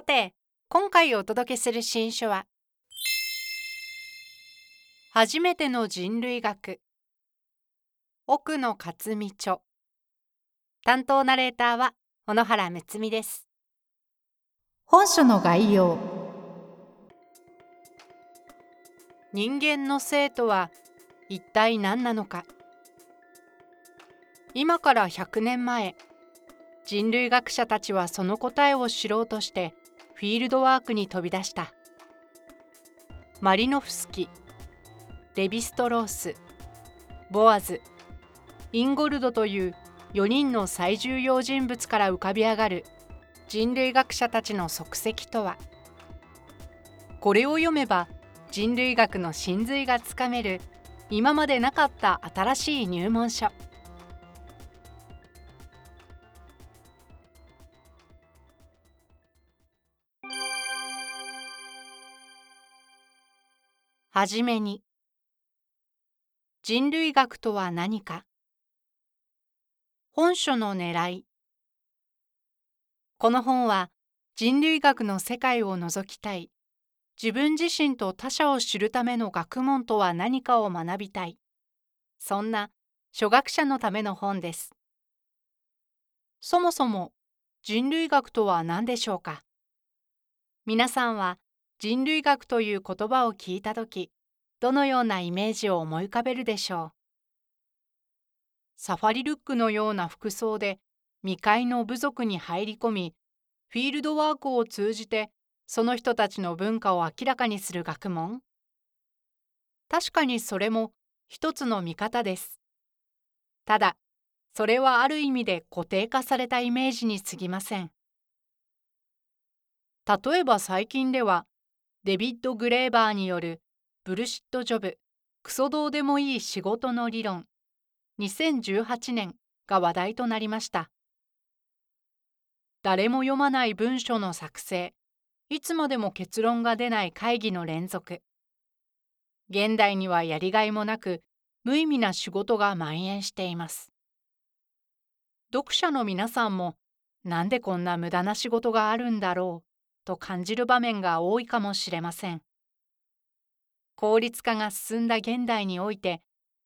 さて今回お届けする新書は初めての人類学。奥野克美著。担当ナレーターは小野原睦美です。本書の概要。人間の性とは一体何なのか。今から100年前人類学者たちはその答えを知ろうとしてフィールドワークに飛び出した。マリノフスキレヴィストロースボアズインゴルドという4人の最重要人物から浮かび上がる人類学者たちの足跡とは。これを読めば人類学の真髄がつかめる今までなかった新しい入門書。はじめに。人類学とは何か？本書の狙い。この本は人類学の世界を覗きたい。自分自身と他者を知るための学問とは何かを学びたい。そんな初学者のための本です。そもそも人類学とは何でしょうか？皆さんは人類学という言葉を聞いたとき、どのようなイメージを思い浮かべるでしょう？サファリルックのような服装で未開の部族に入り込み、フィールドワークを通じてその人たちの文化を明らかにする学問？確かにそれも一つの見方です。ただ、それはある意味で固定化されたイメージに過ぎません。例えば最近ではデビッド・グレーバーによるブルシット・ジョブクソどうでもいい仕事の理論。2018年が話題となりました。誰も読まない文書の作成。いつまでも結論が出ない会議の連続。現代にはやりがいもなく無意味な仕事が蔓延しています。読者の皆さんもなんでこんな無駄な仕事があるんだろう。と感じる場面が多いかもしれません。効率化が進んだ現代において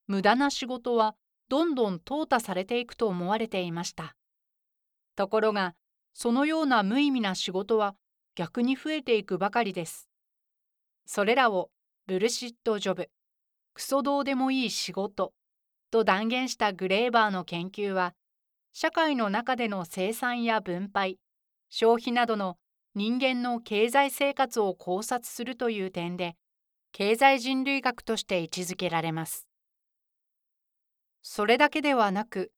無駄な仕事はどんどん淘汰されていくと思われていました。ところがそのような無意味な仕事は逆に増えていくばかりです。それらをブルシットジョブ、クソどうでもいい仕事と断言したグレーバーの研究は社会の中での生産や分配、消費などの人間の経済生活を考察するという点で経済人類学として位置づけられます。それだけではなく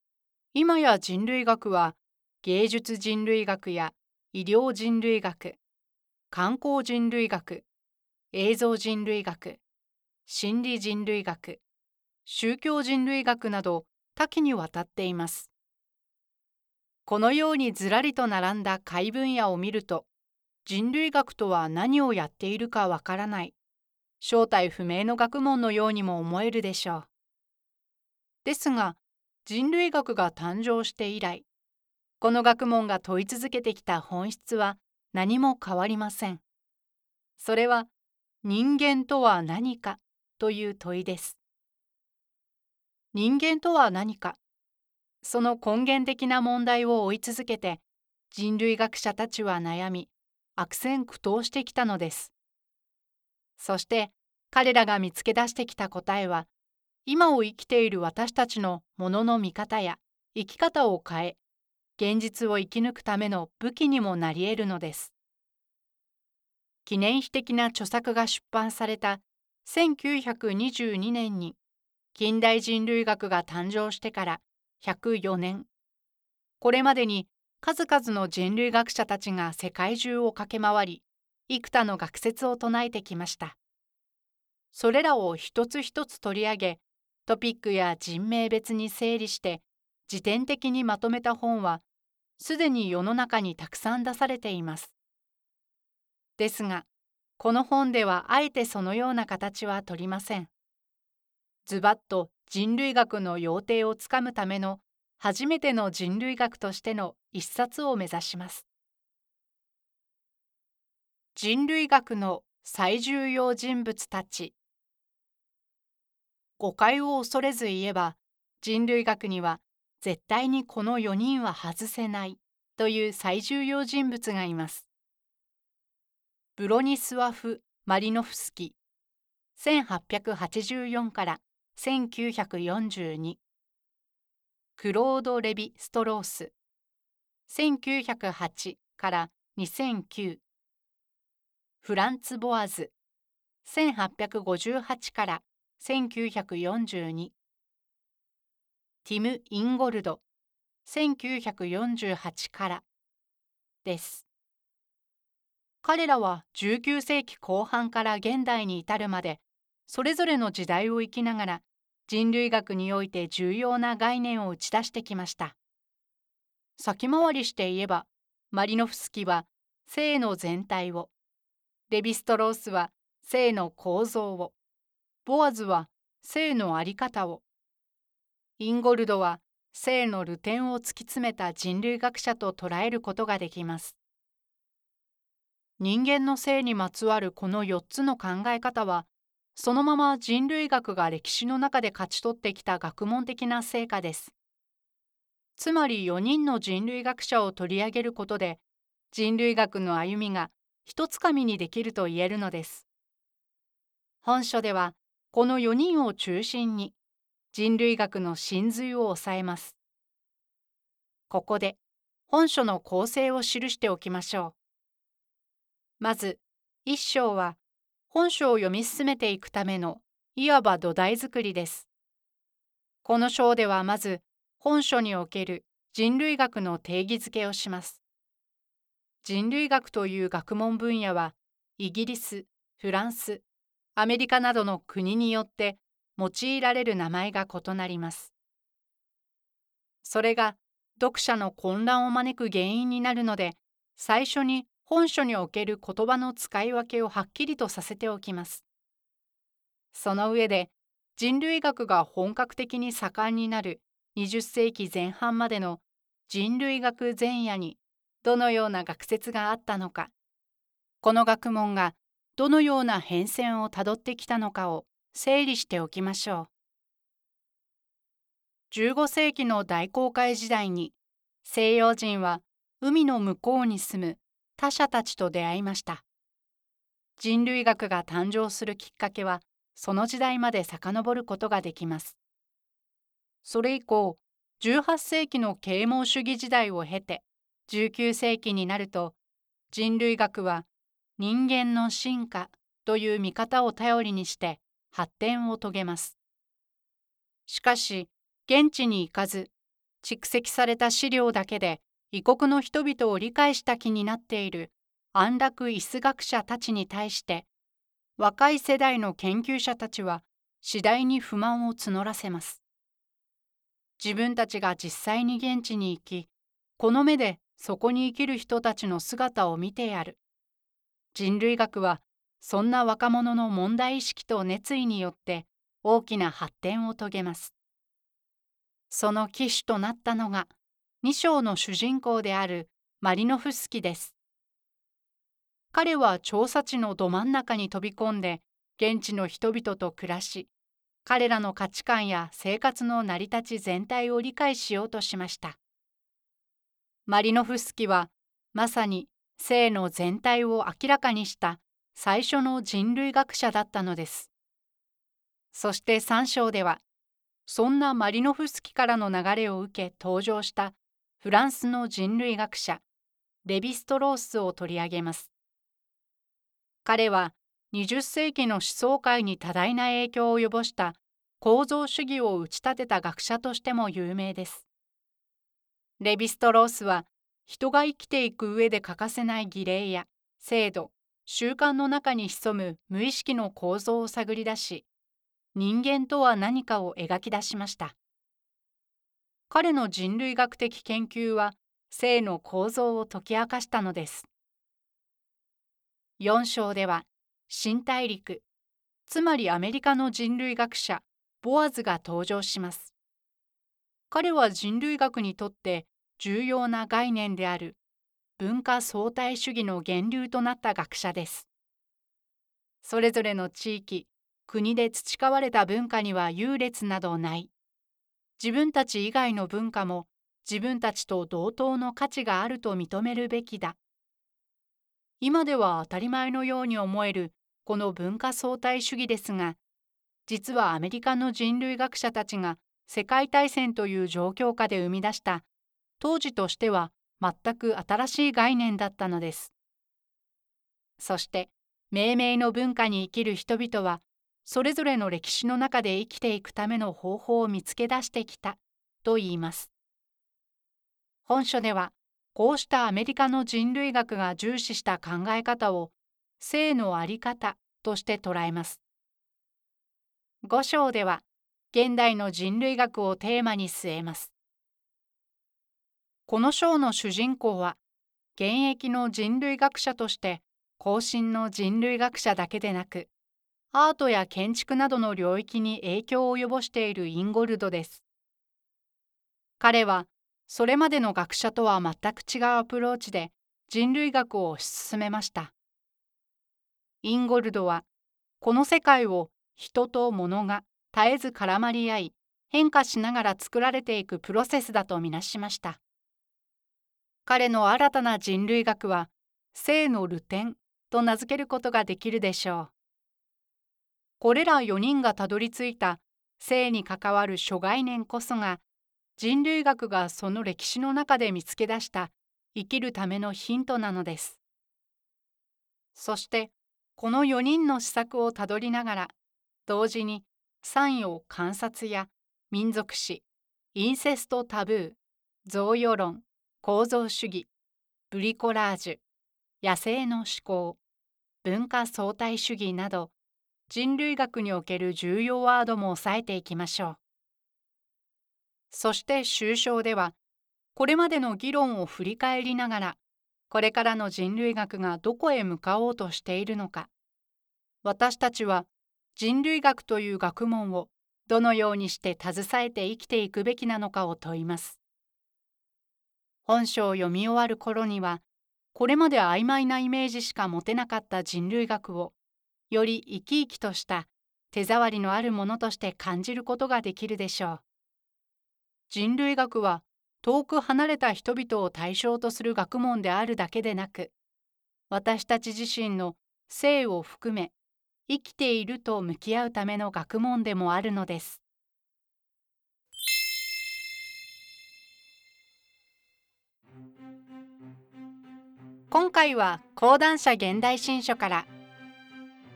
今や人類学は芸術人類学や医療人類学観光人類学映像人類学心理人類学宗教人類学など多岐にわたっています。このようにずらりと並んだ解分野を見ると人類学とは何をやっているかわからない正体不明の学問のようにも思えるでしょう。ですが人類学が誕生して以来この学問が問い続けてきた本質は何も変わりません。それは人間とは何かという問いです。人間とは何かその根源的な問題を追い続けて人類学者たちは悩み悪戦苦闘してきたのです。そして彼らが見つけ出してきた答えは今を生きている私たちのものの見方や生き方を変え現実を生き抜くための武器にもなり得るのです。記念碑的な著作が出版された1922年に近代人類学が誕生してから104年これまでに数々の人類学者たちが世界中を駆け回り、幾多の学説を唱えてきました。それらを一つ一つ取り上げ、トピックや人名別に整理して辞典的にまとめた本は、すでに世の中にたくさん出されています。ですが、この本ではあえてそのような形は取りません。ズバッと人類学の要諦をつかむための初めての人類学としての一冊を目指します。人類学の最重要人物たち誤解を恐れず言えば人類学には絶対にこの4人は外せないという最重要人物がいます。ブロニスワフ・マリノフスキ1884から1942クロード・レビ・ストロース。1908から2009フランツ・ボアズ。1858から1942ティム・インゴルド。1948からです。彼らは19世紀後半から現代に至るまでそれぞれの時代を生きながら人類学において重要な概念を打ち出してきました。先回りして言えばマリノフスキは性の全体をレヴィストロースは性の構造をボアズは性の在り方をインゴルドは性の流点を突き詰めた人類学者と捉えることができます。人間の性にまつわるこの4つの考え方は、そのまま人類学が歴史の中で勝ち取ってきた学問的な成果です。つまり4人の人類学者を取り上げることで、人類学の歩みが一つかみにできると言えるのです。本書では、この4人を中心に、人類学の真髄を抑えます。ここで本書の構成を記しておきましょう。まず、一章は本書を読み進めていくためのいわば土台作りです。この章ではまず本書における人類学の定義づけをします。人類学という学問分野はイギリス、フランス、アメリカなどの国によって用いられる名前が異なります。それが読者の混乱を招く原因になるので、最初に本書における言葉の使い分けをはっきりとさせておきます。その上で、人類学が本格的に盛んになる20世紀前半までの人類学前夜にどのような学説があったのか、この学問がどのような変遷をたどってきたのかを整理しておきましょう。15世紀の大航海時代に西洋人は海の向こうに住む他者たちと出会いました。人類学が誕生するきっかけはその時代まで遡ることができます。それ以降、18世紀の啓蒙主義時代を経て19世紀になると人類学は人間の進化という見方を頼りにして発展を遂げます。しかし、現地に行かず、蓄積された資料だけで異国の人々を理解した気になっている安楽椅子学者たちに対して、若い世代の研究者たちは次第に不満を募らせます。自分たちが実際に現地に行き、この目でそこに生きる人たちの姿を見てやる。人類学はそんな若者の問題意識と熱意によって大きな発展を遂げます。その機種となったのが2章の主人公であるマリノフスキです。彼は調査地のど真ん中に飛び込んで現地の人々と暮らし彼らの価値観や生活の成り立ち全体を理解しようとしました。マリノフスキはまさに性の全体を明らかにした最初の人類学者だったのです。そして3章では、そんなマリノフスキからの流れを受け登場したフランスの人類学者、レヴィストロースを取り上げます。彼は20世紀の思想界に多大な影響を及ぼした構造主義を打ち立てた学者としても有名です。レヴィストロースは人が生きていく上で欠かせない儀礼や制度、習慣の中に潜む無意識の構造を探り出し、人間とは何かを描き出しました。彼の人類学的研究は性の構造を解き明かしたのです。4章では新大陸、つまりアメリカの人類学者ボアズが登場します。彼は人類学にとって重要な概念である文化相対主義の源流となった学者です。それぞれの地域、国で培われた文化には優劣などない。自分たち以外の文化も自分たちと同等の価値があると認めるべきだ。今では当たり前のように思えるこの文化相対主義ですが、実はアメリカの人類学者たちが世界大戦という状況下で生み出した当時としては全く新しい概念だったのです。そして命名の文化に生きる人々はそれぞれの歴史の中で生きていくための方法を見つけ出してきたと言います。本書ではこうしたアメリカの人類学が重視した考え方を性のあり方として捉えます。5章では現代の人類学をテーマに据えます。この章の主人公は現役の人類学者として後進の人類学者だけでなくアートや建築などの領域に影響を及ぼしているインゴルドです。彼はそれまでの学者とは全く違うアプローチで人類学を推し進めました。インゴルドはこの世界を人と物が絶えず絡まり合い変化しながら作られていくプロセスだとみなしました。彼の新たな人類学は性のルテンと名付けることができるでしょう。これら4人がたどり着いた性に関わる諸概念こそが人類学がその歴史の中で見つけ出した生きるためのヒントなのです。そしてこの4人の施策をたどりながら同時に産業観察や民族史インセストタブー贈与論構造主義ブリコラージュ野生の思考文化相対主義など人類学における重要ワードも押さえていきましょう。そして終章ではこれまでの議論を振り返りながらこれからの人類学がどこへ向かおうとしているのか私たちは人類学という学問をどのようにして携えて生きていくべきなのかを問います。本書を読み終わる頃にはこれまで曖昧なイメージしか持てなかった人類学をより生き生きとした手触りのあるものとして感じることができるでしょう。人類学は遠く離れた人々を対象とする学問であるだけでなく私たち自身の性を含め生きていると向き合うための学問でもあるのです。今回は講談社現代新書から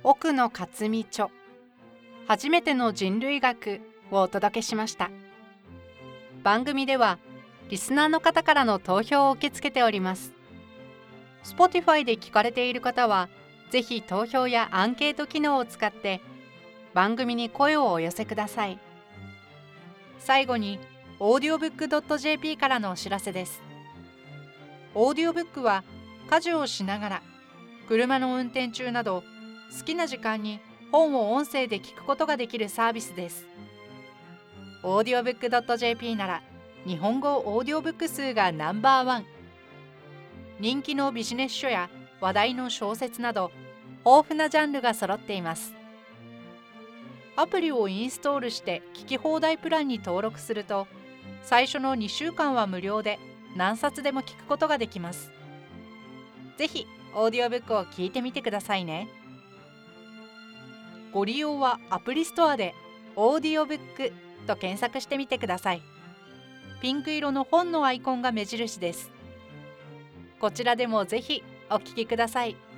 奥野克美著初めての人類学をお届けしました。番組ではリスナーの方からの投票を受け付けております。Spotify で聞かれている方はぜひ投票やアンケート機能を使って番組に声をお寄せください。最後に audiobook.jp からのお知らせです。オーディオブックは家事をしながら車の運転中など好きな時間に本を音声で聞くことができるサービスです。オーディオブックドット .jp なら日本語オーディオブック数がナンバーワン。人気のビジネス書や話題の小説など豊富なジャンルが揃っています。アプリをインストールして聞き放題プランに登録すると最初の2週間は無料で何冊でも聞くことができます。ぜひオーディオブックを聞いてみてくださいね。ご利用はアプリストアでオーディオブックと検索してみてくださいピンク色の本のアイコンが目印ですこちらでもぜひお聴きください。